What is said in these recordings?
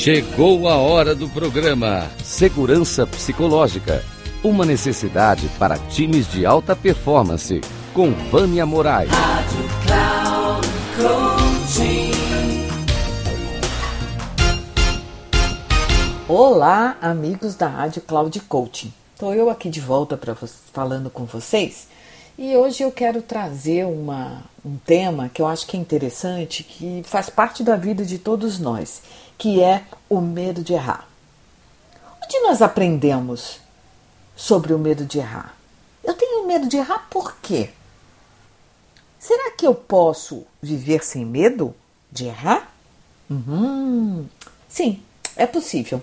Chegou a hora do programa Segurança Psicológica. Uma necessidade para times de alta performance. Com Vânia Moraes. Rádio Cloud Olá, amigos da Rádio Cloud Coaching. Estou eu aqui de volta para falando com vocês e hoje eu quero trazer uma, um tema que eu acho que é interessante, que faz parte da vida de todos nós, que é o medo de errar. Onde nós aprendemos sobre o medo de errar? Eu tenho medo de errar por quê? Será que eu posso viver sem medo de errar? Uhum. Sim, é possível.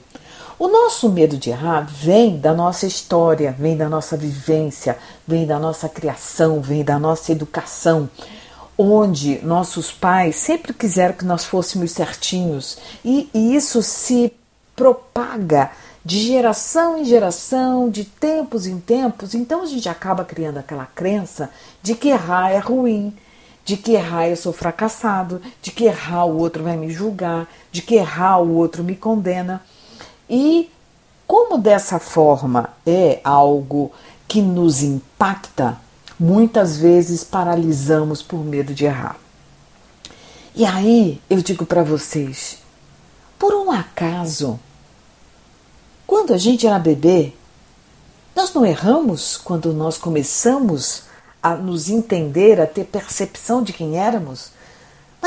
O nosso medo de errar vem da nossa história, vem da nossa vivência, vem da nossa criação, vem da nossa educação, onde nossos pais sempre quiseram que nós fôssemos certinhos e, e isso se propaga de geração em geração, de tempos em tempos, então a gente acaba criando aquela crença de que errar é ruim, de que errar eu sou fracassado, de que errar o outro vai me julgar, de que errar o outro me condena. E como dessa forma é algo que nos impacta, muitas vezes paralisamos por medo de errar. E aí eu digo para vocês, por um acaso, quando a gente era bebê, nós não erramos quando nós começamos a nos entender, a ter percepção de quem éramos?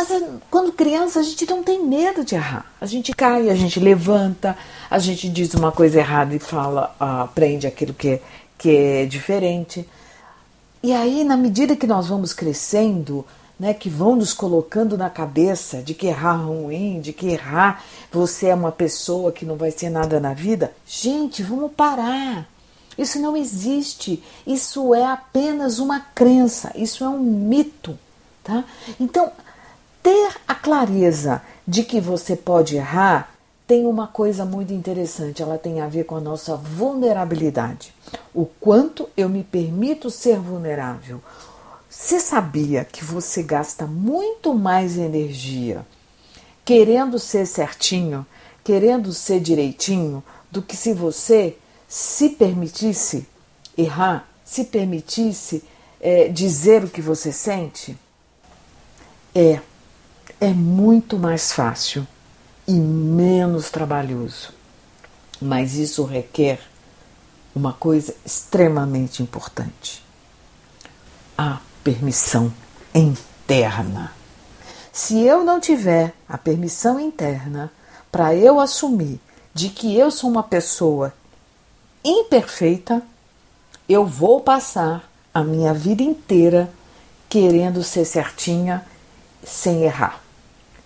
Mas é, quando criança a gente não tem medo de errar. A gente cai, a gente levanta, a gente diz uma coisa errada e fala, aprende aquilo que é, que é diferente. E aí, na medida que nós vamos crescendo, né, que vão nos colocando na cabeça de que errar é ruim, de que errar você é uma pessoa que não vai ser nada na vida, gente, vamos parar. Isso não existe. Isso é apenas uma crença. Isso é um mito, tá? Então, clareza de que você pode errar tem uma coisa muito interessante, ela tem a ver com a nossa vulnerabilidade. O quanto eu me permito ser vulnerável. Você sabia que você gasta muito mais energia querendo ser certinho, querendo ser direitinho, do que se você se permitisse errar, se permitisse é, dizer o que você sente? É é muito mais fácil e menos trabalhoso. Mas isso requer uma coisa extremamente importante: a permissão interna. Se eu não tiver a permissão interna para eu assumir de que eu sou uma pessoa imperfeita, eu vou passar a minha vida inteira querendo ser certinha sem errar.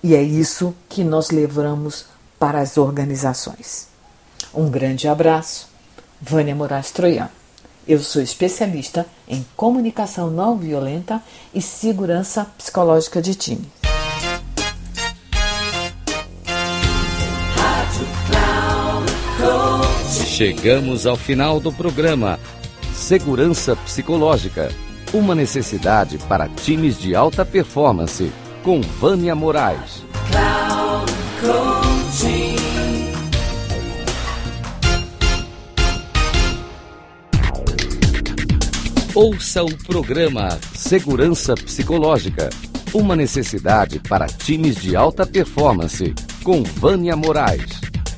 E é isso que nós levamos para as organizações. Um grande abraço, Vânia Moraes Troiano. Eu sou especialista em comunicação não violenta e segurança psicológica de time. Chegamos ao final do programa Segurança Psicológica uma necessidade para times de alta performance com Vânia Moraes. Ouça o programa Segurança Psicológica. Uma necessidade para times de alta performance com Vânia Moraes.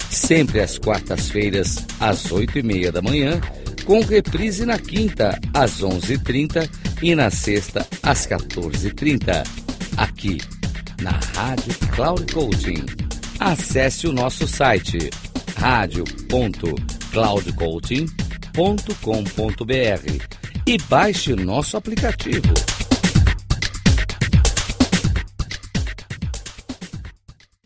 Sempre às quartas-feiras, às oito e meia da manhã, com reprise na quinta, às onze e trinta e na sexta, às 14h30 aqui na Rádio Cloud Coaching. Acesse o nosso site radio.cloudcoaching.com.br e baixe nosso aplicativo.